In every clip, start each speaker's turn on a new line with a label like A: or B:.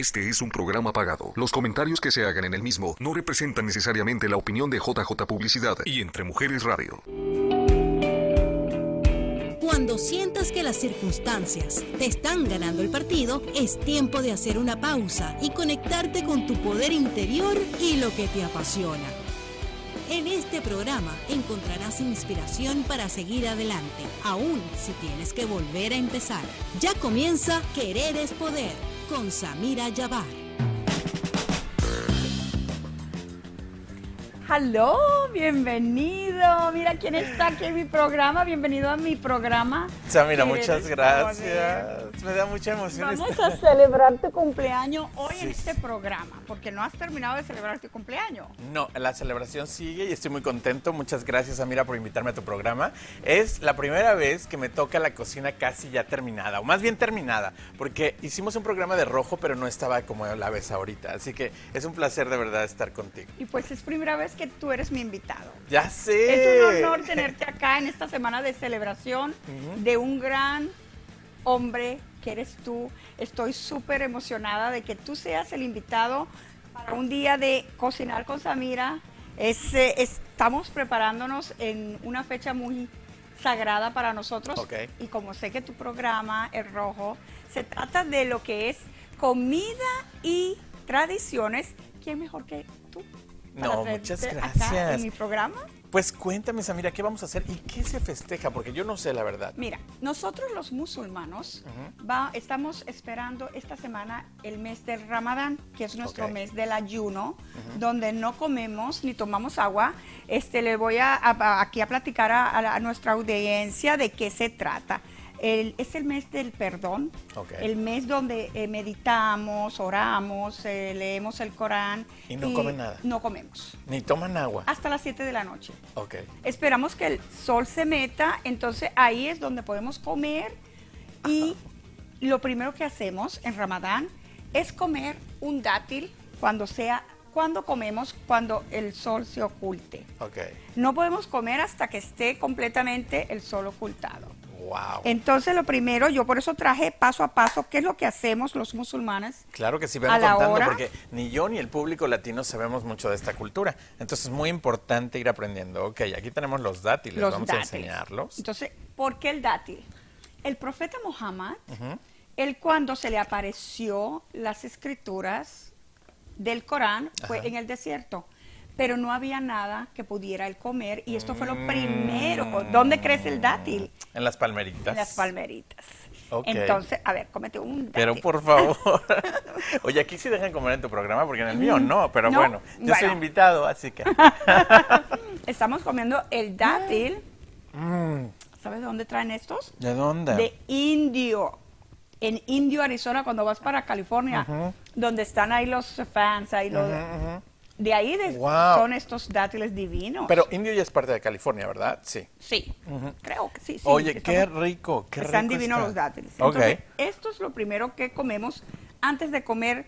A: Este es un programa pagado. Los comentarios que se hagan en el mismo no representan necesariamente la opinión de JJ Publicidad y Entre Mujeres Radio.
B: Cuando sientas que las circunstancias te están ganando el partido, es tiempo de hacer una pausa y conectarte con tu poder interior y lo que te apasiona. En este programa encontrarás inspiración para seguir adelante, aun si tienes que volver a empezar. Ya comienza Querer es Poder con Samira Yabar.
C: Hello, bienvenido. Mira quién está aquí en mi programa. Bienvenido a mi programa.
D: Samira, muchas gracias. Me da mucha emoción.
C: Vamos a celebrar tu cumpleaños hoy en este programa, porque no has terminado de celebrar tu cumpleaños.
D: No, la celebración sigue y estoy muy contento. Muchas gracias, Samira, por invitarme a tu programa. Es la primera vez que me toca la cocina casi ya terminada, o más bien terminada, porque hicimos un programa de rojo, pero no estaba como la ves ahorita. Así que es un placer de verdad estar contigo.
C: Y pues es primera vez que tú eres mi invitado.
D: Ya sé.
C: Es un honor tenerte acá en esta semana de celebración de un gran hombre que eres tú. Estoy súper emocionada de que tú seas el invitado para un día de cocinar con Samira. Es, eh, estamos preparándonos en una fecha muy sagrada para nosotros.
D: Ok.
C: Y como sé que tu programa, El Rojo, se trata de lo que es comida y tradiciones, ¿quién mejor que tú? Para
D: No, muchas
C: acá
D: gracias.
C: en mi programa.
D: Pues cuéntame, Samira, ¿qué vamos a hacer y qué se festeja? Porque yo no sé la verdad.
C: Mira, nosotros los musulmanos va- estamos esperando esta semana el mes del Ramadán, que es nuestro mes del ayuno, donde no comemos ni tomamos agua. Este, le voy a, a- aquí a platicar a, a nuestra audiencia de qué se trata. El- es el mes del perdón,
D: Ok.
C: el mes donde eh, meditamos, oramos, eh, leemos el Corán.
D: Y no comen nada.
C: No comemos.
D: Ni toman agua.
C: Hasta las 7 de la noche.
D: Ok.
C: Esperamos que el sol se meta, entonces ahí es donde podemos comer y lo primero que hacemos en Ramadán es comer un dátil cuando sea cuando comemos cuando el sol se oculte.
D: Ok.
C: No podemos comer hasta que esté completamente el sol ocultado.
D: Wow.
C: Entonces lo primero, yo por eso traje paso a paso qué es lo que hacemos los musulmanes.
D: Claro que sí, ven contando
C: hora.
D: porque ni yo ni el público latino sabemos mucho de esta cultura. Entonces es muy importante ir aprendiendo. Ok, aquí tenemos los dátiles,
C: los
D: vamos
C: dátiles.
D: a enseñarlos.
C: Entonces, ¿por qué el dátil? El profeta Muhammad, él cuando se le apareció las escrituras del Corán fue
D: Ajá.
C: en el desierto, pero no había nada que pudiera él comer y esto fue
D: Mm.
C: lo primero. ¿Dónde crece el dátil?
D: En las palmeritas.
C: En las palmeritas. Entonces, a ver, cómete un dátil.
D: Pero por favor. Oye, aquí sí dejan comer en tu programa porque en el mío no, pero
C: No,
D: bueno, yo soy invitado, así que.
C: Estamos comiendo el dátil.
D: Mm,
C: ¿Sabes de dónde traen estos?
D: ¿De dónde?
C: de indio. En Indio, Arizona, cuando vas para California, donde están ahí los fans, ahí los, de ahí de-
D: Wow.
C: son estos dátiles divinos.
D: Pero Indio ya es parte de California, ¿verdad? Sí.
C: sí, creo que sí. sí,
D: Oye,
C: estamos-
D: qué rico, qué
C: están
D: rico
C: divinos
D: está.
C: los dátiles. Entonces, esto es lo primero que comemos antes de comer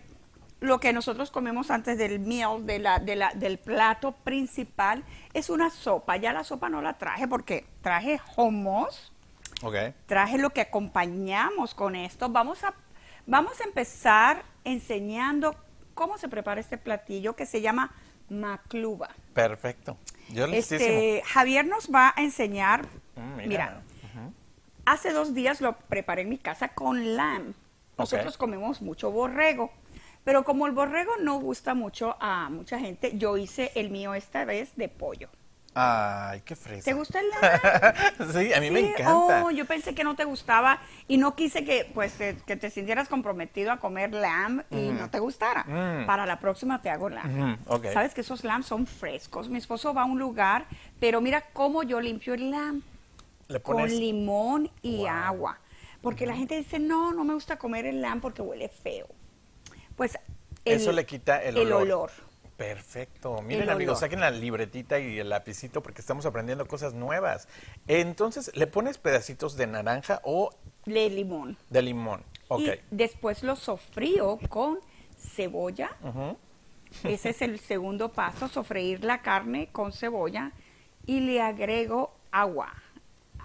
C: lo que nosotros comemos antes del meal, de la, de la, del plato principal, es una sopa. Ya la sopa no la traje porque traje hummus,
D: Ok.
C: traje lo que acompañamos con esto. Vamos a, vamos a empezar enseñando cómo se prepara este platillo que se llama macluba.
D: Perfecto. Yo.
C: Este, Javier nos va a enseñar,
D: Mm, mira.
C: mira, hace dos días lo preparé en mi casa con lamb. Nosotros comemos mucho borrego, pero como el borrego no gusta mucho a mucha gente, yo hice el mío esta vez de pollo.
D: Ay, qué fresa.
C: ¿Te gusta el lamb?
D: sí, a mí me encanta.
C: Oh, yo pensé que no te gustaba y no quise que pues eh, que te sintieras comprometido a comer lamb y no te gustara.
D: Mm.
C: Para la próxima te hago lamb. Sabes que esos lamb son frescos. Mi esposo va a un lugar, pero mira cómo yo limpio el lamb
D: Le
C: con
D: pones
C: limón y
D: Wow.
C: agua. Porque la gente dice, no, no me gusta comer el lamb porque huele feo. Pues el-
D: Eso le quita el
C: el
D: olor.
C: olor.
D: Perfecto. Miren, amigos, saquen la libretita y el lapicito porque estamos aprendiendo cosas nuevas. Entonces, ¿le pones pedacitos de naranja o
C: de limón.
D: de limón? Ok.
C: Y después lo sofrío con cebolla. Ese es el segundo paso, sofreír la carne con cebolla y le agrego agua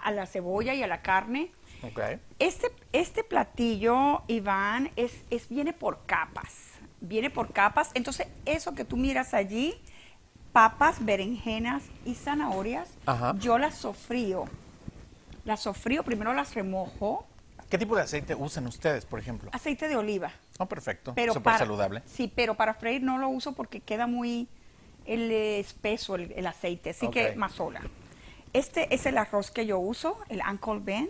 C: a la cebolla y a la carne
D: Ok.
C: Este, este platillo, Iván, es, es, viene por capas. Viene por capas. Entonces, eso que tú miras allí, papas, berenjenas y zanahorias,
D: Ajá.
C: yo las sofrío. Las sofrío, primero las remojo.
D: ¿Qué tipo de aceite usan ustedes, por ejemplo?
C: Aceite de oliva.
D: Oh, perfecto.
C: Pero
D: Súper
C: para-
D: saludable.
C: Sí, pero para freír no lo uso porque queda muy el, espeso el, el aceite, así que más sola. Este es el arroz que yo uso, el Uncle Ben.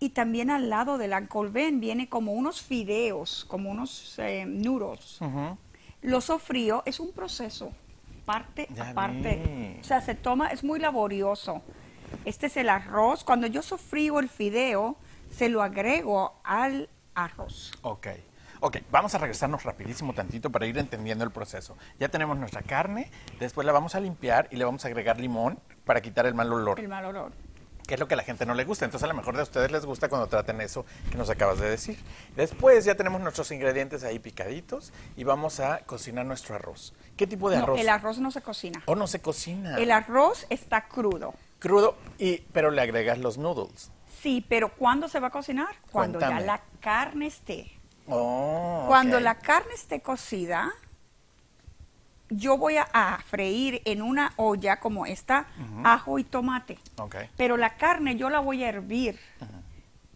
C: Y también al lado del Uncle Ben viene como unos fideos, como unos eh.
D: Ujú.
C: Lo sofrío, es un proceso, parte
D: Ya
C: a parte.
D: vi.
C: O sea, se toma, es muy laborioso. Este es el arroz. Cuando yo sofrío el fideo, se lo agrego al arroz.
D: Ok. Ok, vamos a regresarnos rapidísimo tantito para ir entendiendo el proceso. Ya tenemos nuestra carne, después la vamos a limpiar y le vamos a agregar limón para quitar el mal olor,
C: El mal olor.
D: Que es lo que a la gente no le gusta. Entonces a lo mejor de ustedes les gusta cuando traten eso que nos acabas de decir. Después ya tenemos nuestros ingredientes ahí picaditos y vamos a cocinar nuestro arroz. ¿Qué tipo de
C: No,
D: arroz?
C: el arroz no se cocina.
D: ¿O no se cocina?
C: El arroz está crudo.
D: Crudo, y, pero le agregas los noodles.
C: Sí, pero ¿cuándo se va a cocinar? Cuando
D: Cuéntame.
C: ya la carne esté.
D: Oh,
C: Cuando la carne esté cocida, yo voy a, a freír en una olla como esta ajo y tomate.
D: Ok.
C: Pero la carne yo la voy a hervir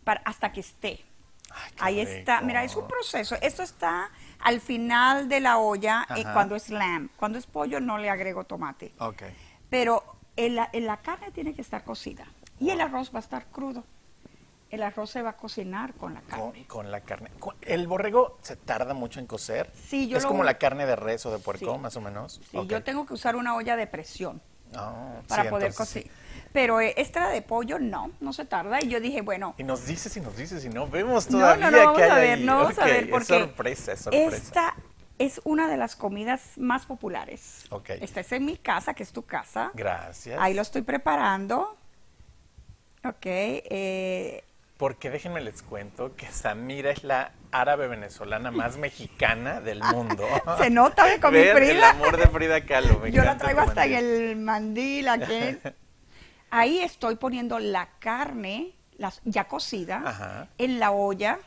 C: para, hasta que esté.
D: Ay,
C: Ahí está. Mira, es un proceso. Esto está al final de la olla eh, cuando es lamb. Cuando es pollo no le agrego tomate.
D: Ok.
C: Pero el- la carne tiene que estar cocida y el arroz va a estar crudo. El arroz se va a cocinar con la carne.
D: con la carne. ¿El borrego se tarda mucho en cocer?
C: Sí, yo
D: ¿Es
C: lo-
D: como la carne de res o de puerco,
C: Sí.
D: más o menos?
C: Sí, yo tengo que usar una olla de presión
D: Ah,
C: para
D: sí,
C: poder
D: entonces
C: cocinar. Pero eh, esta de pollo no, no se tarda. Y yo dije, bueno.
D: Y nos dices y nos dices y no vemos
C: no,
D: todavía
C: no, no, vamos
D: qué hay
C: a ver,
D: ahí.
C: no vamos a
D: Ok,
C: ver
D: es
C: porque
D: sorpresa, es sorpresa.
C: esta es una de las comidas más populares.
D: Ok.
C: Esta es en mi casa, que es tu casa.
D: Gracias.
C: Ahí lo estoy preparando. Ok, eh,
D: Porque déjenme les cuento que Samira es la árabe venezolana más mexicana del mundo.
C: Se nota de con mi
D: Vean el
C: Frida.
D: amor de Frida Kahlo. me
C: Yo la traigo hasta en
D: mandil.
C: el mandil aquí. Ahí estoy poniendo la carne, las, ya cocida,
D: Ajá.
C: en la olla.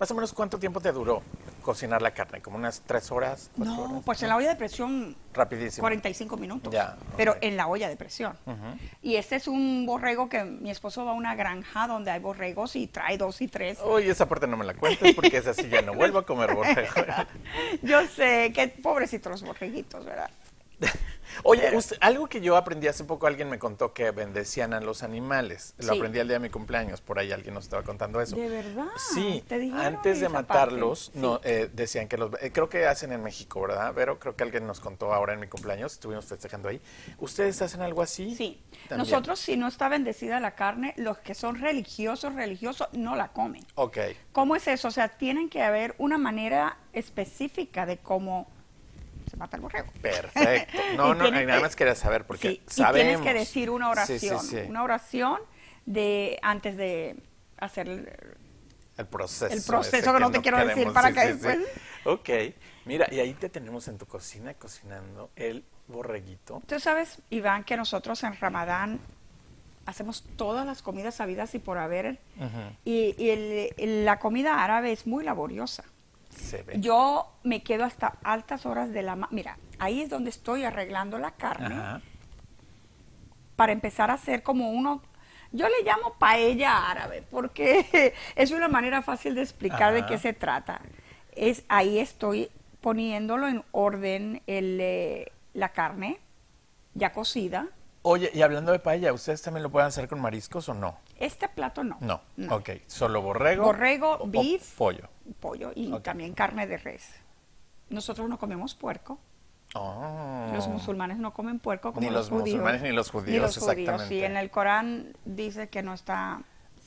D: Más o menos, ¿cuánto tiempo te duró cocinar la carne? ¿Como unas tres horas?
C: No,
D: horas?
C: pues en la olla de presión
D: Rapidísimo.
C: 45 minutos.
D: Ya,
C: Pero en la olla de presión. Y este es un borrego que mi esposo va a una granja donde hay borregos y trae dos y tres.
D: Uy, esa parte no me la cuentes porque es así, ya no vuelvo a comer borrego.
C: Yo sé, qué pobrecitos los borreguitos, ¿verdad?
D: Oye, usted- algo que yo aprendí hace poco, alguien me contó que bendecían a los animales. Lo
C: Sí.
D: aprendí el día de mi cumpleaños, por ahí alguien nos estaba contando eso.
C: ¿De verdad?
D: Sí,
C: ¿Te dijeron
D: antes de matarlos, no, eh, decían que los... eh, creo que hacen en México, ¿verdad? Pero creo que alguien nos contó ahora en mi cumpleaños, estuvimos festejando ahí. ¿Ustedes hacen algo así?
C: Sí.
D: También.
C: Nosotros, si no está bendecida la carne, los que son religiosos, religiosos, no la comen.
D: Ok.
C: ¿Cómo es eso? O sea, tienen que haber una manera específica de cómo se mata el borrego.
D: Perfecto. No, no, nada más quería saber porque
C: sí,
D: sabemos.
C: Y tienes que decir una oración.
D: sí, sí.
C: Una oración de antes de hacer el-
D: proceso.
C: El proceso que no te quiero decir para que después-
D: Ok. Mira, y ahí te tenemos en tu cocina cocinando el borreguito.
C: Tú sabes, Iván, que nosotros en Ramadán hacemos todas las comidas sabidas y por haber. Y, y el- el- la comida árabe es muy laboriosa.
D: Se ve.
C: Yo me quedo hasta altas horas de la... Mira, ahí es donde estoy arreglando la carne
D: Ajá.
C: para empezar a hacer como uno... Yo le llamo paella árabe porque es una manera fácil de explicar de qué se trata. Es ahí estoy poniéndolo en orden el, eh, la carne ya cocida.
D: Oye, y hablando de paella, ¿ustedes también lo pueden hacer con mariscos o no?
C: Este plato no.
D: No. Ok. Solo borrego.
C: Borrego,
D: o- o
C: beef.
D: pollo.
C: Pollo y también carne de res. Nosotros no comemos puerco.
D: Oh.
C: Los musulmanes no comen puerco como
D: Ni los
C: judíos.
D: musulmanes ni los
C: Ni
D: judíos,
C: los judíos, sí. En el Corán dice que no está...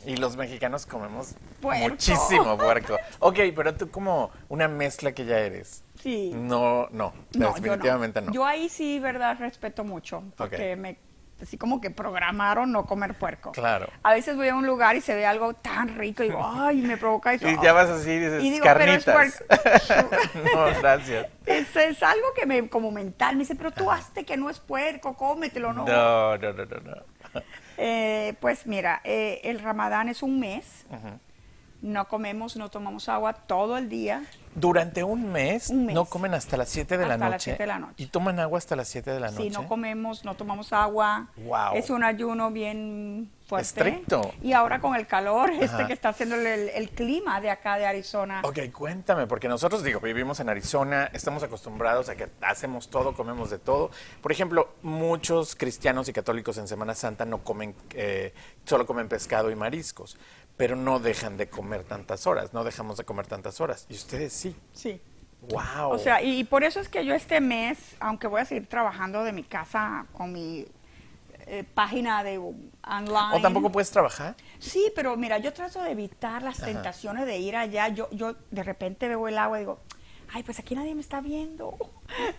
D: Y los mexicanos comemos
C: Puerco.
D: muchísimo puerco. Ok, pero tú como una mezcla que ya eres.
C: Sí.
D: No, no,
C: No,
D: definitivamente
C: yo
D: no.
C: Yo ahí sí, verdad, respeto mucho, porque
D: Ok.
C: me así como que programaron no comer puerco.
D: Claro.
C: A veces voy a un lugar y se ve algo tan rico y digo, ay, me provoca eso.
D: Y ya vas así y dices,
C: Y digo, pero es
D: carnitas. no, gracias.
C: Es, es algo que me como mental me dice, pero tú hazte que no es puerco, cómetelo, ¿no?
D: No, no, no, no, no.
C: Eh, pues mira, eh, el ramadán es un mes. No comemos, no tomamos agua todo el día.
D: Durante un mes,
C: Un mes.
D: no comen hasta las 7 de la noche.
C: las de la noche.
D: Y toman agua hasta las 7 de la noche.
C: Si no comemos, no tomamos agua.
D: Guau.
C: Es un ayuno bien fuerte.
D: Estricto.
C: Y ahora con el calor, este
D: Ajá.
C: que está haciendo el, el clima de acá de Arizona.
D: Ok, cuéntame, porque nosotros, digo, vivimos en Arizona, estamos acostumbrados a que hacemos todo, comemos de todo. Por ejemplo, muchos cristianos y católicos en Semana Santa no comen, eh, solo comen pescado y mariscos, pero no dejan de comer tantas horas, no dejamos de comer tantas horas. Y ustedes sí.
C: Sí.
D: ¡Wow!
C: O sea, y por eso es que yo este mes, aunque voy a seguir trabajando de mi casa con mi eh, página de online.
D: ¿O tampoco puedes trabajar?
C: Sí, pero mira, yo trato de evitar las tentaciones de ir allá. Yo, yo de repente veo el agua y digo, ay, pues aquí nadie me está viendo.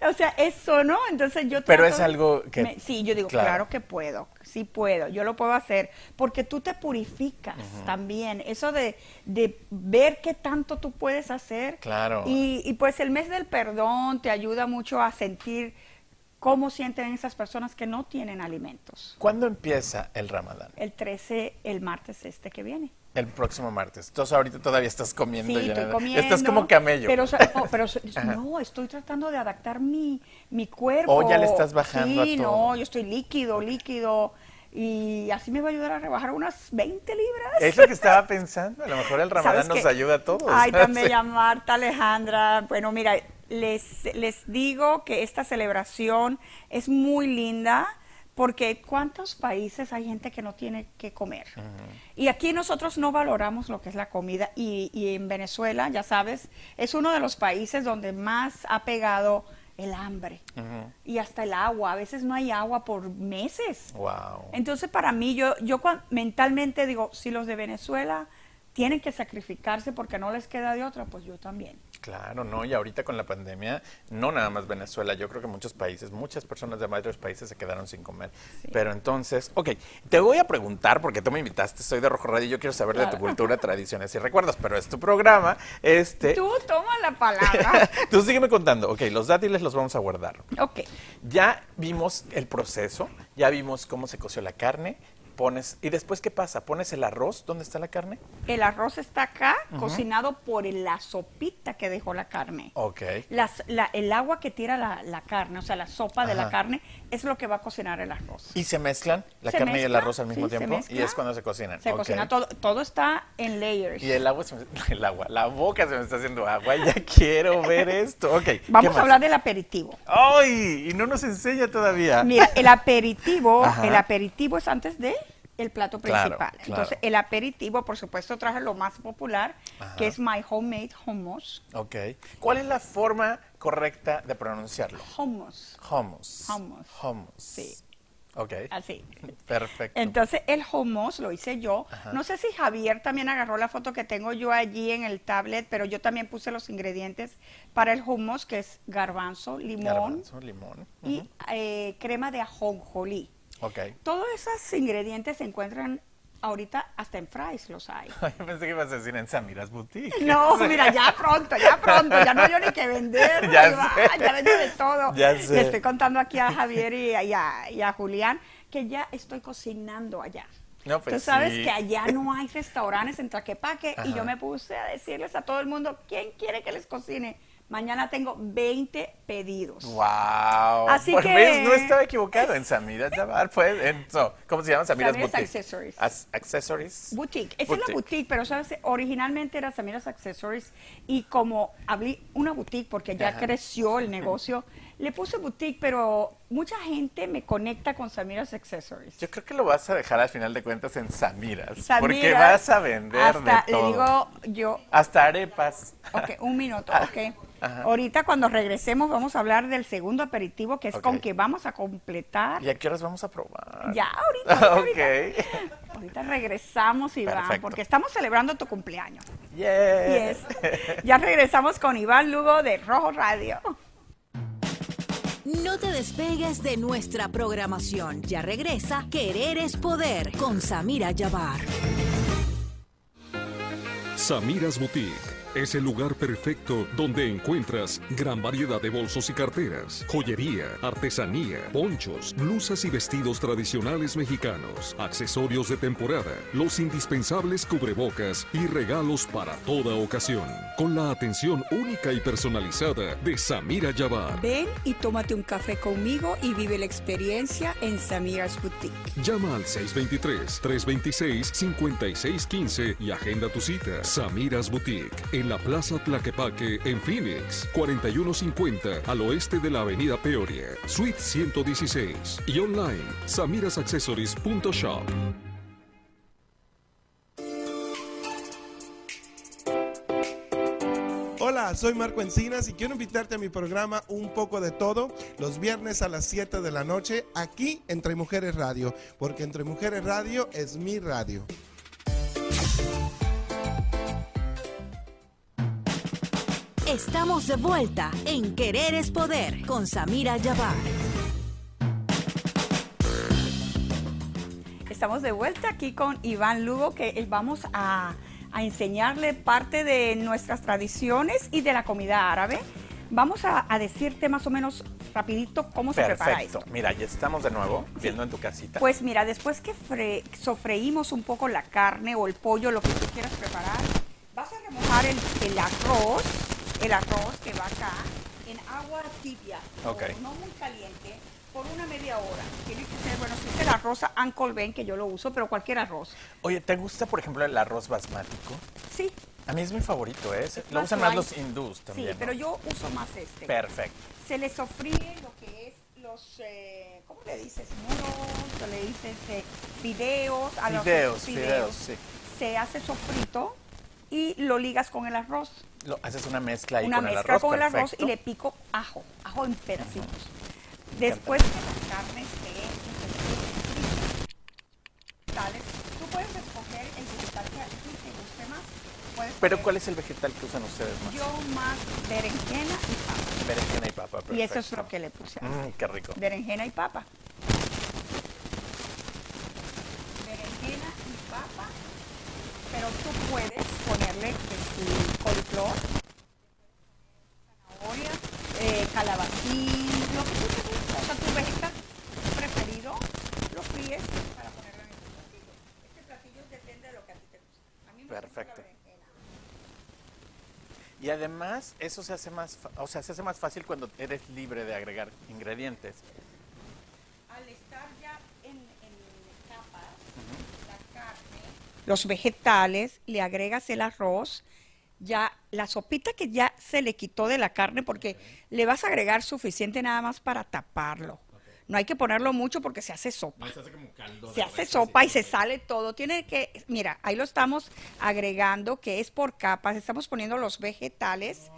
C: O sea, eso, ¿no? Entonces yo
D: Pero
C: trato
D: es
C: de-
D: algo que-
C: me- sí, yo digo,
D: claro.
C: claro. que puedo, sí puedo, yo lo puedo hacer, porque tú te purificas también. Eso de, de ver qué tanto tú puedes hacer.
D: Claro.
C: Y, y pues el mes del perdón te ayuda mucho a sentir cómo sienten esas personas que no tienen alimentos.
D: ¿Cuándo empieza el Ramadán?
C: El 13, el martes este que viene.
D: El próximo martes. Entonces ahorita todavía estás comiendo.
C: Sí,
D: ya
C: estoy comiendo.
D: Estás como camello.
C: Pero, o sea, no, pero
D: Ajá.
C: no, estoy tratando de adaptar mi, mi cuerpo.
D: Oh, ya le estás bajando a
C: Sí,
D: todo.
C: no, yo estoy líquido, líquido. Y así me va a ayudar a rebajar unas 20 libras.
D: Es lo que estaba pensando. A lo mejor el Ramadán
C: ¿Sabes
D: nos
C: qué?
D: ayuda a todos.
C: Ay, también
D: Sí.
C: a Marta, Alejandra. Bueno, mira, les, les digo que esta celebración es muy linda porque ¿cuántos países hay gente que no tiene que comer? Y aquí nosotros no valoramos lo que es la comida y, y en Venezuela, ya sabes, es uno de los países donde más ha pegado el hambre y hasta el agua. A veces no hay agua por meses.
D: Wow.
C: Entonces, para mí, yo, yo mentalmente digo, si los de Venezuela tienen que sacrificarse porque no les queda de otra, pues yo también.
D: Claro, no, y ahorita con la pandemia, no nada más Venezuela, yo creo que muchos países, muchas personas de varios países se quedaron sin comer. Pero entonces, ok, te voy a preguntar, porque tú me invitaste, soy de Rojo Radio, yo quiero saber de tu cultura, tradiciones y recuerdos, pero es tu programa, este...
C: Tú toma la palabra.
D: Tú sígueme contando, ok, los dátiles los vamos a guardar.
C: ok.
D: Ya vimos el proceso, ya vimos cómo se coció la carne, pones, y después, ¿qué pasa? ¿Pones el arroz? ¿Dónde está la carne?
C: El arroz está acá, cocinado por la sopita que dejó la carne.
D: Ok.
C: Las- la- el agua que tira la, la carne, o sea, la sopa de la carne, es lo que va a cocinar el arroz.
D: ¿Y se mezclan la
C: Se
D: carne y el arroz al mismo
C: sí,
D: tiempo? Y es cuando se cocinan.
C: Se cocina todo, todo está en layers.
D: Y el agua, se me- el agua, la boca se me está haciendo agua, ya quiero ver esto. Ok. ¿qué
C: Vamos a hablar del aperitivo.
D: ¡Ay! Y no nos enseña todavía.
C: Mira, el aperitivo,
D: Ajá.
C: el aperitivo es antes de el plato principal.
D: claro.
C: Entonces, el aperitivo, por supuesto, traje lo más popular,
D: Ajá.
C: que es my homemade hummus.
D: Ok. ¿Cuál es la forma correcta de pronunciarlo?
C: Hummus,
D: Hummus.
C: Hummus.
D: Hummus.
C: Sí.
D: Ok.
C: así.
D: Perfecto.
C: Entonces, el hummus lo hice yo. No sé si Javier también agarró la foto que tengo yo allí en el tablet, pero yo también puse los ingredientes para el hummus, que es garbanzo, limón
D: Garbanzo, limón.
C: y eh, crema de ajonjolí.
D: Ok.
C: Todos esos ingredientes se encuentran ahorita hasta en fries los hay.
D: Ay, pensé que ibas a decir en Samiras Boutique.
C: No, mira, ya pronto, ya pronto, ya no hay yo ni que vender,
D: Ya
C: va, ya vendo de todo.
D: Ya sé.
C: Le estoy contando aquí a Javier y a, y a- y a Julián que ya estoy cocinando allá.
D: No, pues
C: Tú sabes
D: sí.
C: que allá no hay restaurantes en Traquepaque y
D: Ajá.
C: yo me puse a decirles a todo el mundo, ¿quién quiere que les cocine? Mañana tengo 20 pedidos.
D: Wow.
C: Así
D: Pues,
C: que-
D: ves, no estaba equivocado en Samiras Jabbar, pues, en, no, ¿cómo se llama? Samiras,
C: Samiras
D: Boutique.
C: Accessories.
D: As- accessories.
C: Boutique. Esa es la boutique, pero sabes, originalmente era Samiras Accessories y como abrí una boutique porque ya
D: Ajá.
C: creció el negocio, le puse boutique, pero mucha gente me conecta con Samiras Accessories.
D: Yo creo que lo vas a dejar al final de cuentas en Samiras, porque
C: Samiras,
D: vas a vender
C: hasta,
D: de todo.
C: Le digo yo,
D: Hasta arepas.
C: ok, un minuto,
D: Ah,
C: ok.
D: Ajá.
C: Ahorita cuando regresemos vamos a hablar del segundo aperitivo, que es con que vamos a completar.
D: ¿Y a qué horas vamos a probar?
C: Ya, ahorita, ahorita, ahorita.
D: ok.
C: Ahorita regresamos, Iván,
D: Perfecto.
C: porque estamos celebrando tu cumpleaños.
D: Yeah.
C: Yes. Ya regresamos con Iván Lugo de Rojo Radio.
B: No te despegues de nuestra programación. Ya regresa Querer es Poder con Samira Yabar.
A: Samiras Boutique, es el lugar perfecto donde encuentras gran variedad de bolsos y carteras, joyería, artesanía, ponchos, blusas y vestidos tradicionales mexicanos, accesorios de temporada, los indispensables cubrebocas y regalos para toda ocasión, con la atención única y personalizada de Samira Yabar.
C: Ven y tómate un café conmigo y vive la experiencia en Samira's Boutique.
A: Llama al 623-326-5615 y agenda tu cita. Samira's Boutique, en la Plaza Tlaquepaque, en Phoenix, 4150 al oeste de la Avenida Peoria, Suite 116 y online samirasaccessories.shop.
E: Hola, soy Marco Encinas y quiero invitarte a mi programa Un poco de todo los viernes a las 7 de la noche aquí Entre Mujeres Radio, porque Entre Mujeres Radio es mi radio.
B: Estamos de vuelta en Querer es Poder con Samira Yabar.
C: Estamos de vuelta aquí con Iván Lugo, que vamos a, a enseñarle parte de nuestras tradiciones y de la comida árabe. Vamos a, a decirte más o menos rapidito cómo se prepara esto.
D: Mira, ya estamos de nuevo viendo en tu casita.
C: Pues mira, después que fre- sofreímos un poco la carne o el pollo, lo que tú quieras preparar, vas a remojar el, el arroz, el arroz que va acá, en agua tibia, o
D: Ok.
C: no muy caliente, por una media hora. Tiene que ser, bueno, si es el arroz que yo lo uso, pero cualquier arroz.
D: Oye, ¿te gusta, por ejemplo, el arroz basmático?
C: Sí,
D: A mí es mi favorito, ¿eh? Lo
C: más
D: usan más los hindús
C: sí,
D: también. ¿no?
C: pero yo uso más este.
D: Perfecto.
C: se le sofríe lo que es los, eh, ¿cómo le dices? Muros, le dices eh, fideos. a los
D: Fideos, fideos, sí.
C: Se hace sofrito y lo ligas con el arroz.
D: Lo, haces una mezcla ahí
C: Una
D: con el
C: mezcla
D: arroz.
C: con el arroz y le pico ajo, ajo en pedacitos. Después que la carne esté vegetales, tú puedes escoger el vegetal que a ti te guste más. Puedes
D: Pero
C: poner-
D: ¿cuál es el vegetal que usan ustedes más?
C: Yo más berenjena y papa.
D: Berenjena y papa, perfecto.
C: Y eso es lo que le puse.
D: Mm, qué rico.
C: berenjena y papa. Berenjena y papa, pero tú puedes ponerle que si coliflor, zanahoria, eh, calabacín, lo que tú te guste, o sea, tu vegetal preferido, lo fríes para ponerlo en este platillo. Este platillo depende de lo que a ti te guste. A mí me gusta
D: Perfecto.
C: berenjena.
D: Y además, eso se hace más, o sea, se hace más fácil cuando eres libre de agregar ingredientes.
C: al estar ya en, en capas, la carne, los vegetales, le agregas el arroz, ya la sopita que ya se le quitó de la carne, porque le vas a agregar suficiente nada más para taparlo. No hay que ponerlo mucho porque se hace sopa.
D: se hace como caldo.
C: Se hace sopa y se sale todo. Tiene que, mira, ahí lo estamos agregando, que es por capas. Estamos poniendo los vegetales.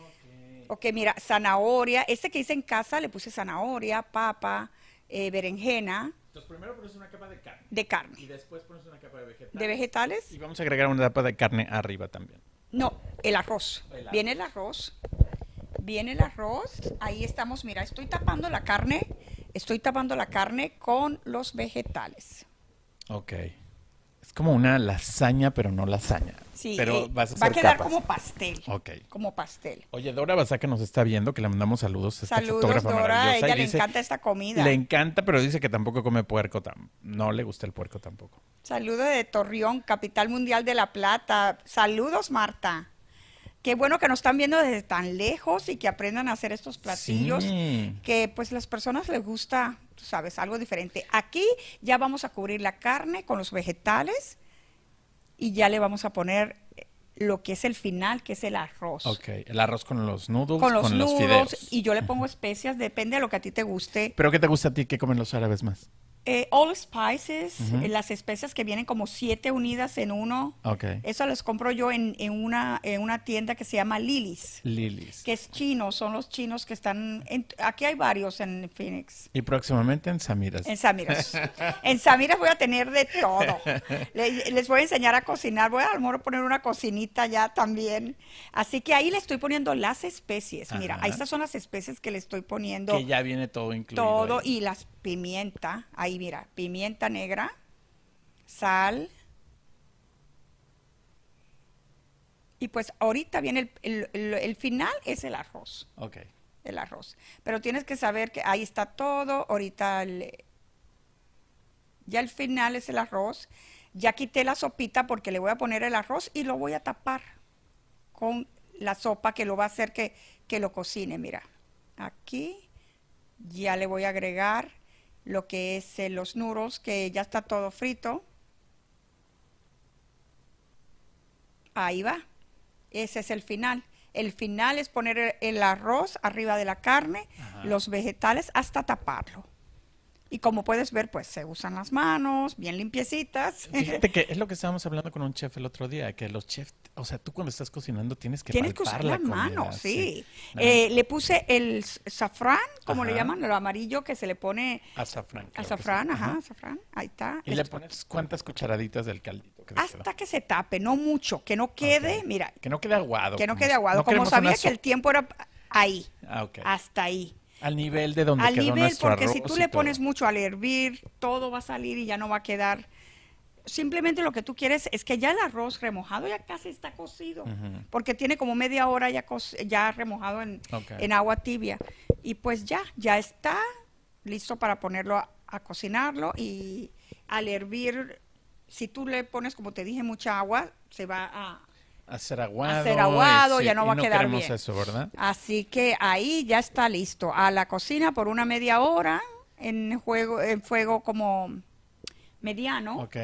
C: Ok, mira, zanahoria. Este que hice en casa le puse zanahoria, papa, eh, berenjena
D: Entonces primero pones una capa de carne
C: de carne.
D: y después pones una capa de vegetales.
C: ¿De vegetales?
D: Y vamos a agregar una capa de carne arriba también.
C: No, el arroz.
D: El arroz.
C: Viene el arroz. Viene el arroz. Ahí estamos, mira, estoy tapando la carne. Estoy tapando la carne con los vegetales.
D: Ok. Es como una lasaña, pero no lasaña.
C: Sí,
D: pero
C: eh,
D: vas a
C: va a quedar
D: capas.
C: como pastel.
D: Ok.
C: Como pastel.
D: Oye, Dora Basaca nos está viendo, que le mandamos saludos. Esta
C: Saludos,
D: fotógrafa
C: Dora. A
D: maravillosa,
C: ella le
D: dice-
C: encanta esta comida.
D: Le encanta, pero dice que tampoco come puerco. tam- No le gusta el puerco tampoco.
C: Saludos de Torreón, capital mundial de La Plata. Saludos, Marta. Qué bueno que nos están viendo desde tan lejos y que aprendan a hacer estos platillos.
D: Sí.
C: Que pues las personas les gusta, tú sabes, algo diferente. Aquí ya vamos a cubrir la carne con los vegetales y ya le vamos a poner eh, lo que es el final, que es el arroz.
D: Ok. El arroz con los noodles,
C: Con los nudos
D: fideos.
C: y yo le pongo especias, depende de lo que a ti te guste.
D: ¿Pero qué te gusta a ti? ¿Qué comen los árabes más?
C: Eh, all spices, eh, las especias que vienen como siete unidas en uno.
D: Ok.
C: Eso las compro yo en, en una, en una tienda que se llama Lily's,
D: Lilies.
C: que es chino, son los chinos que están, en- aquí hay varios en Phoenix.
D: Y próximamente en Samiras.
C: En Samiras. En Samiras voy a tener de todo. Le- les voy a enseñar a cocinar. Voy a, a lo mejor poner una cocinita ya también. Así que ahí le estoy poniendo las especies. Mira,
D: Ajá.
C: estas son las especies que le estoy poniendo.
D: Que ya viene todo incluido.
C: todo
D: ahí.
C: y las pimienta. Ahí mira, pimienta negra, sal Y pues ahorita viene el, el- final, es el arroz,
D: Ok.
C: el arroz. Pero tienes que saber que ahí está todo, ahorita el- ya el final es el arroz. Ya quité la sopita porque le voy a poner el arroz y lo voy a tapar con la sopa que lo va a hacer que, que lo cocine. Mira, aquí ya le voy a agregar lo que es eh, los nuros, que ya está todo frito. Ahí va. Ese es el final. El final es poner el- el arroz arriba de la carne, los vegetales hasta taparlo. Y como puedes ver, pues se usan las manos, bien limpiecitas.
D: Fíjate que es lo que estábamos hablando con un chef el otro día, que los chefs, o sea, tú cuando estás cocinando tienes que
C: Tienes que usar
D: la
C: las manos, sí. Eh, le puse el safrán, como le
D: Ajá.
C: llaman, lo amarillo que se le pone
D: Azafrán.
C: azafrán, ajá, azafrán, ahí está.
D: Y le pones cuántas cucharaditas del caldito que
C: hasta
D: queda?
C: que se tape, no mucho, que no quede, mira,
D: Que no quede aguado.
C: que no quede aguado.
D: no
C: como sabía que el tiempo era ahí,
D: Ah, ok.
C: hasta ahí.
D: Al nivel de donde
C: Al
D: quedó
C: nivel,
D: nuestro
C: porque si tú le
D: todo.
C: pones mucho al hervir, todo va a salir y ya no va a quedar. Simplemente lo que tú quieres es que ya el arroz remojado ya casi está cocido, porque tiene como media hora ya, remojado en agua tibia. Y pues ya, ya está listo para ponerlo a, a cocinarlo y al hervir, si tú le pones, como te dije, mucha agua, se va a,
D: Hacer aguado.
C: Hacer aguado, ya no va a quedar bien.
D: eso, ¿verdad?
C: Así que ahí ya está listo. A la cocina por una media hora en juego, en fuego como mediano
D: Ok.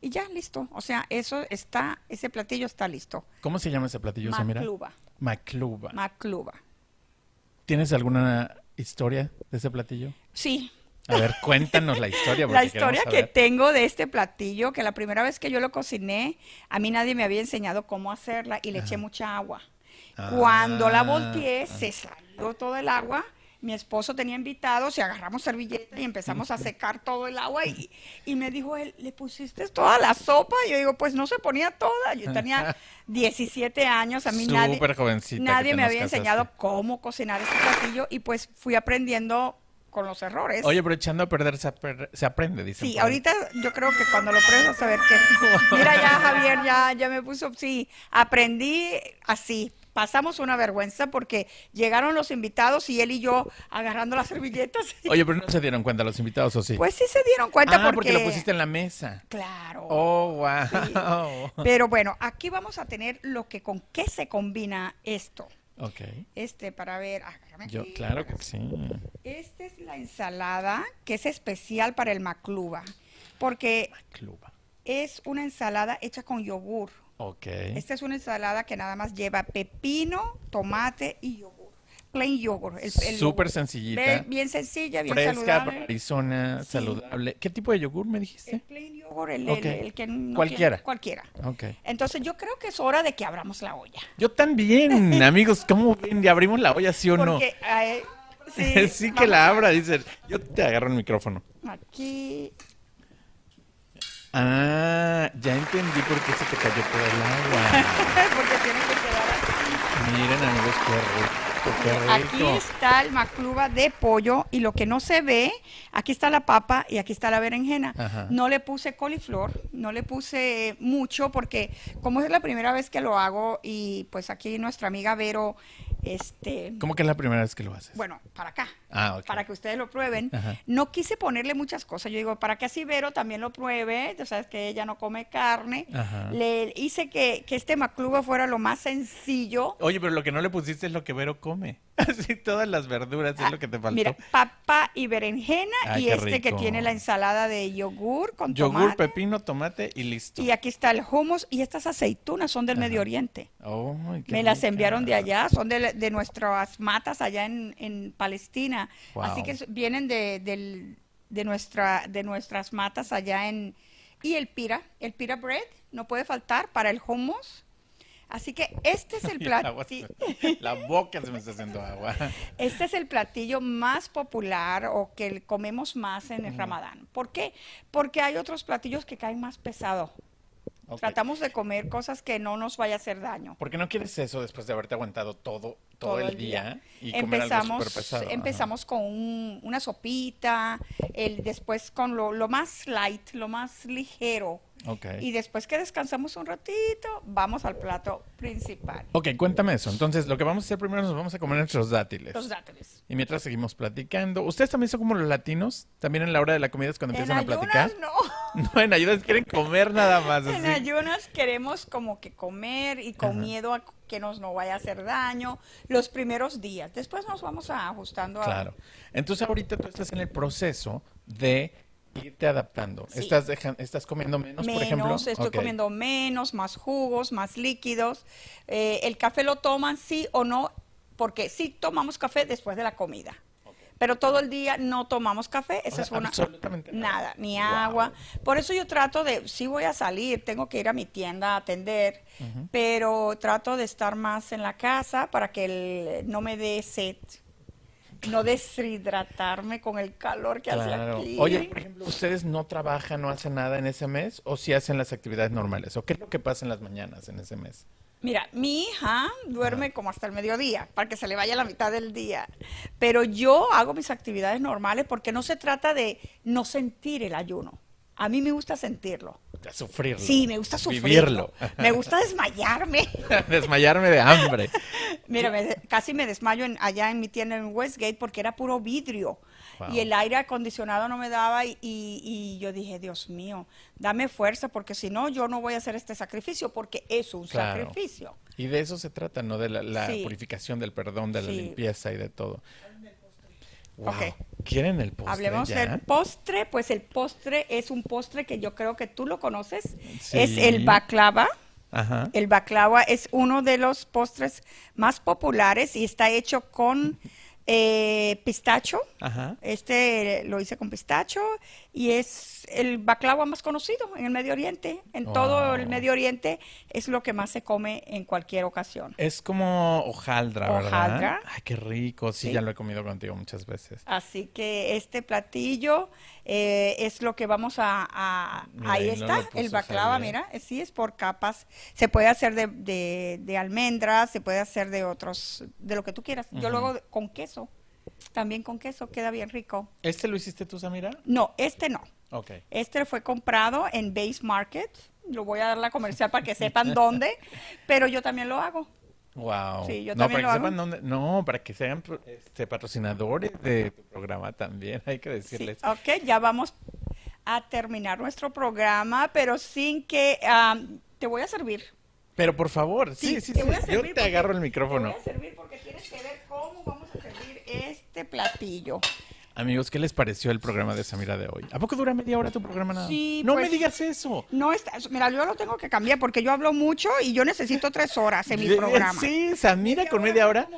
C: y ya listo. O sea, eso está, ese platillo está listo.
D: ¿Cómo se llama ese platillo, Samira?
C: Macluba.
D: Macluba.
C: Macluba.
D: ¿Tienes alguna historia de ese platillo?
C: Sí.
D: A ver, cuéntanos la historia.
C: La historia que tengo de este platillo, que la primera vez que yo lo cociné, a mí nadie me había enseñado cómo hacerla y le eché mucha agua. Cuando la
D: Ah,
C: volteé, se salió todo el agua. Mi esposo tenía invitados y agarramos servilleta y empezamos a secar todo el agua. Y, y me dijo él, ¿le pusiste toda la sopa? Y yo digo, pues no se ponía toda. Yo tenía 17 años, a mí nadie,
D: Súper
C: nadie me había enseñado cómo cocinar este platillo y pues fui aprendiendo con los errores.
D: Oye, pero echando a perder se, se aprende, dicen.
C: Sí, ahorita yo creo que cuando lo pruebes vas a ver que... Mira ya, Javier, ya, ya me puso... Sí, aprendí así. Pasamos una vergüenza porque llegaron los invitados y él y yo agarrando las servilletas.
D: Oye, pero no se dieron cuenta los invitados, ¿o sí?
C: Pues sí se dieron cuenta
D: ah,
C: porque...
D: porque lo pusiste en la mesa.
C: Claro.
D: Oh, wow.
C: Pero bueno, aquí vamos a tener lo que con qué se combina esto.
D: Ok.
C: Este, para ver... agárrame
D: Yo,
C: aquí.
D: claro que sí.
C: Esta es la ensalada que es especial para el macluba. Porque
D: Cluba.
C: es una ensalada hecha con yogur.
D: Ok.
C: Esta es una ensalada que nada más lleva pepino, tomate y yogur. Plain yogur. el- el
D: Súper
C: yogur. Ve- Bien sencilla, bien
D: Fresca,
C: saludable.
D: Arizona,
C: Sí.
D: saludable. ¿Qué tipo de yogur me
C: El
D: dijiste?
C: plain yogur, el,
D: Ok.
C: el- el que no
D: Cualquiera.
C: cualquiera.
D: Ok.
C: Entonces yo creo que es hora de que abramos la olla.
D: Yo también, amigos, ¿cómo ven? ¿Ya abrimos la olla, sí o no?
C: Eh,
D: Sí,
C: sí,
D: que la abra, dice. Yo te agarro el micrófono.
C: Aquí.
D: Ah, ya entendí por qué se te cayó todo el agua.
C: porque tiene que quedar así.
D: Miren, amigos, qué rico,
C: Aquí
D: rico.
C: está el macluba de pollo y lo que no se ve, aquí está la papa y aquí está la berenjena.
D: Ajá.
C: No le puse coliflor, no le puse mucho porque como es la primera vez que lo hago y pues aquí nuestra amiga Vero, este,
D: ¿Cómo que es la primera vez que lo haces?
C: bueno, para acá.
D: Ah, ok.
C: Para que ustedes lo prueben.
D: Ajá.
C: No quise ponerle muchas cosas. Yo digo, para que así Vero también lo pruebe. Tú sabes que ella no come carne.
D: Ajá.
C: Le hice que, que este macluba fuera lo más sencillo.
D: Oye, pero lo que no le pusiste es lo que Vero come. Así todas las verduras es lo que te faltó.
C: Ah, Mira, papa y berenjena
D: Ay,
C: y este que tiene la ensalada de yogur con
D: Yogur,
C: tomate.
D: pepino, tomate y listo.
C: Y aquí está el hummus y estas aceitunas son del Medio Oriente.
D: Ay, qué
C: Me las enviaron de allá, son de, de nuestras matas allá en, en Palestina.
D: Wow.
C: Así que vienen de, del- de, nuestra, de nuestras matas allá en... Y el pira, el pira bread, no puede faltar para el hummus. Así que este es el platillo.
D: La boca se me está haciendo agua.
C: Este es el platillo más popular o que comemos más en el Ramadán. ¿Por qué? Porque hay otros platillos que caen más pesado.
D: Ok.
C: Tratamos de comer cosas que no nos vaya a hacer daño.
D: ¿Por qué no quieres eso después de haberte aguantado todo, todo, el día, y comer algo
C: empezamos?
D: Ajá.
C: empezamos con un- una sopita, el, después con lo, lo más light, lo más ligero, Y después que descansamos un ratito, vamos al plato principal.
D: Ok, cuéntame eso. Entonces, lo que vamos a hacer primero nos vamos a comer nuestros dátiles.
C: Los dátiles.
D: Y mientras seguimos platicando. ¿Ustedes también son como los latinos? ¿También en la hora de la comida es cuando
C: En
D: empiezan a platicar?
C: ayunas no.
D: No, en ayudas quieren comer nada más.
C: En ayunas queremos como que comer y con
D: Ajá.
C: miedo a que nos no vaya a hacer daño los primeros días. Después nos vamos a ajustando a...
D: Claro. Entonces ahorita tú estás en el proceso de irte adaptando.
C: Sí.
D: Estás estás comiendo menos, por ejemplo.
C: Menos, estoy comiendo menos, más jugos, más líquidos. Eh, el café lo toman sí o no, porque sí tomamos café después de la comida. Pero todo el día no tomamos café, esa
D: O
C: es una
D: absolutamente nada.
C: nada, ni
D: Wow.
C: agua. Por eso yo trato de, sí voy a salir, tengo que ir a mi tienda a atender, pero trato de estar más en la casa para que el- no me dé sed, no deshidratarme con el calor que hace aquí.
D: Oye, por ejemplo, ¿ustedes no trabajan, no hacen nada en ese mes? ¿O sí hacen las actividades normales? ¿O qué es lo que pasa en las mañanas en ese mes?
C: Mira, mi hija duerme como hasta el mediodía, para que se le vaya la mitad del día. Pero yo hago mis actividades normales porque no se trata de no sentir el ayuno. A mí me gusta sentirlo.
D: Sufrirlo.
C: Sí, me gusta sufrirlo.
D: Vivirlo.
C: Me gusta desmayarme.
D: Desmayarme de hambre.
C: Mira, me- casi me desmayo en- allá en mi tienda en Westgate porque era puro vidrio.
D: Wow.
C: Y el aire acondicionado no me daba y, y- y yo dije, Dios mío, dame fuerza porque si no, yo no voy a hacer este sacrificio porque es un
D: Claro.
C: sacrificio.
D: Y de eso se trata, ¿no? De la, la
C: Sí.
D: purificación, del perdón, de la
C: Sí.
D: limpieza y de todo. Wow. ¿Quieren el postre
C: Hablemos
D: ya?
C: del postre, pues el postre es un postre que yo creo que tú lo conoces.
D: Sí.
C: Es el baklava.
D: Ajá.
C: El baklava es uno de los postres más populares y está hecho con eh, pistacho.
D: Ajá.
C: Este lo hice con pistacho y es el baklava más conocido en el Medio Oriente. En todo el
D: Wow.
C: Medio Oriente es lo que más se come en cualquier ocasión.
D: Es como hojaldra, ¿verdad?
C: Hojaldra.
D: Ay, qué rico. Sí,
C: Sí.
D: ya lo he comido contigo muchas veces.
C: Así que este platillo eh, es lo que vamos a... a-
D: Mira,
C: ahí está, el baklava, mira, eh, sí es por capas. Se puede hacer de, de- de almendras, se puede hacer de otros, de lo que tú quieras. Yo de- con queso, también con queso, queda bien rico.
D: ¿Este lo hiciste tú, Samira?
C: No, este no.
D: Ok.
C: Este fue comprado en Base Market. Lo voy a dar la comercial para que sepan dónde, pero yo también lo hago.
D: Wow.
C: Sí, yo
D: no,
C: también
D: para que sepan dónde, no, para que sean este, patrocinadores de tu programa también, hay que
C: Sí,
D: decirles.
C: ok, ya vamos a terminar nuestro programa, pero sin que am, te voy a servir.
D: Pero por favor, sí, sí, sí,
C: te voy a
D: yo te agarro el micrófono.
C: Te voy a servir porque tienes que ver cómo vamos este platillo.
D: Amigos, ¿qué les pareció el programa de Samira de hoy? ¿A poco dura media hora tu programa nada?
C: Sí,
D: no
C: pues-
D: me digas eso.
C: No está, mira, yo lo tengo que cambiar porque yo hablo mucho y yo necesito tres horas en mi programa.
D: Sí, Samira con media hora.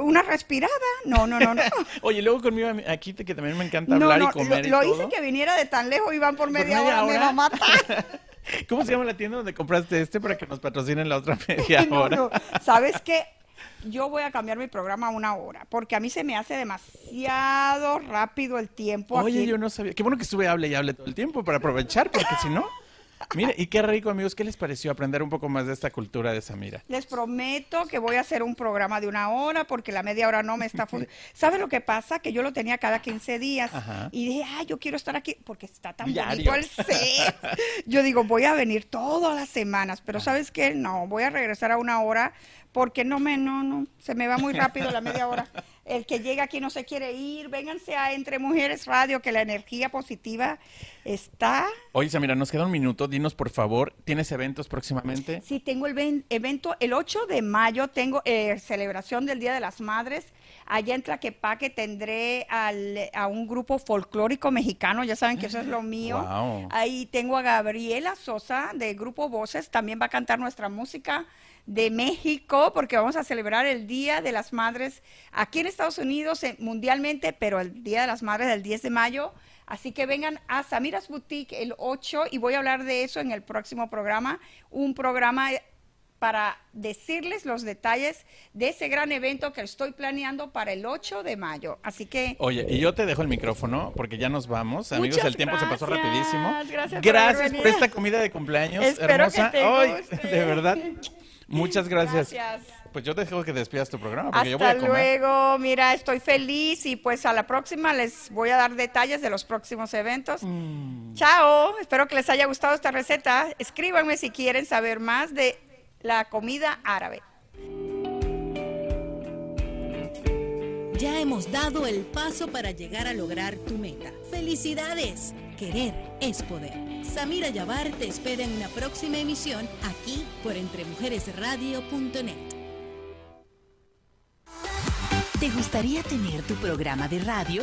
C: Una respirada. No, no, no, no.
D: Oye, luego conmigo aquí que también me encanta
C: No,
D: hablar
C: no,
D: y comer
C: lo,
D: y
C: lo
D: todo.
C: hice que viniera de tan lejos y van por media,
D: media
C: hora, me
D: hora?
C: va a matar.
D: ¿Cómo se llama la tienda donde compraste este para que nos patrocinen la otra media
C: No,
D: hora?
C: no. ¿Sabes qué? Yo voy a cambiar mi programa a una hora, porque a mí se me hace demasiado rápido el tiempo
D: Oye,
C: aquí.
D: yo no sabía. Qué bueno que estuve hable y hable todo el tiempo para aprovechar, porque si no. Mire, y qué rico, amigos. ¿Qué les pareció aprender un poco más de esta cultura de Samira?
C: Les prometo que voy a hacer un programa de una hora porque la media hora no me está funcionando. ¿Sabes lo que pasa? Que yo lo tenía cada 15 días
D: Ajá.
C: y dije, ay, yo quiero estar aquí porque está tan
D: Diario.
C: bonito el set. Yo digo, voy a venir todas las semanas, pero ¿sabes qué? No, voy a regresar a una hora porque no me, no, no, se me va muy rápido la media hora. El que llega aquí no se quiere ir, vénganse a Entre Mujeres Radio, que la energía positiva está
D: Oye, Samira, nos queda un minuto. Dinos, por favor, ¿tienes eventos próximamente?
C: Sí, tengo el ven- evento el 8 de mayo, tengo eh, celebración del Día de las Madres. Allá en Tlaquepaque tendré al- a un grupo folclórico mexicano, ya saben que eso es lo mío. Ahí tengo a Gabriela Sosa de Grupo Voces, también va a cantar nuestra música de México, porque vamos a celebrar el Día de las Madres aquí en Estados Unidos, eh, mundialmente, pero el Día de las Madres del 10 de mayo. Así que vengan a Samiras Boutique el 8 y voy a hablar de eso en el próximo programa. Un programa para decirles los detalles de ese gran evento que estoy planeando para el 8 de mayo. Así que
D: Oye, y yo te dejo el micrófono porque ya nos vamos. Amigos, el tiempo se pasó rapidísimo.
C: gracias por
D: Gracias esta comida de cumpleaños
C: Espero que
D: hermosa. Ay,
C: guste.
D: de verdad. Muchas gracias.
C: Gracias.
D: Pues yo te dejo que despidas tu programa porque yo voy
C: Hasta
D: a comer.
C: luego, mira, estoy feliz y pues a la próxima les voy a dar detalles de los próximos eventos.
D: Mm.
C: Chao, espero que les haya gustado esta receta. Escríbanme si quieren saber más de la comida árabe.
B: Ya hemos dado el paso para llegar a lograr tu meta. ¡Felicidades! Querer es poder. Samira Yabar te espera en una próxima emisión aquí por entremujeresradio.net.
F: ¿Te gustaría tener tu programa de radio?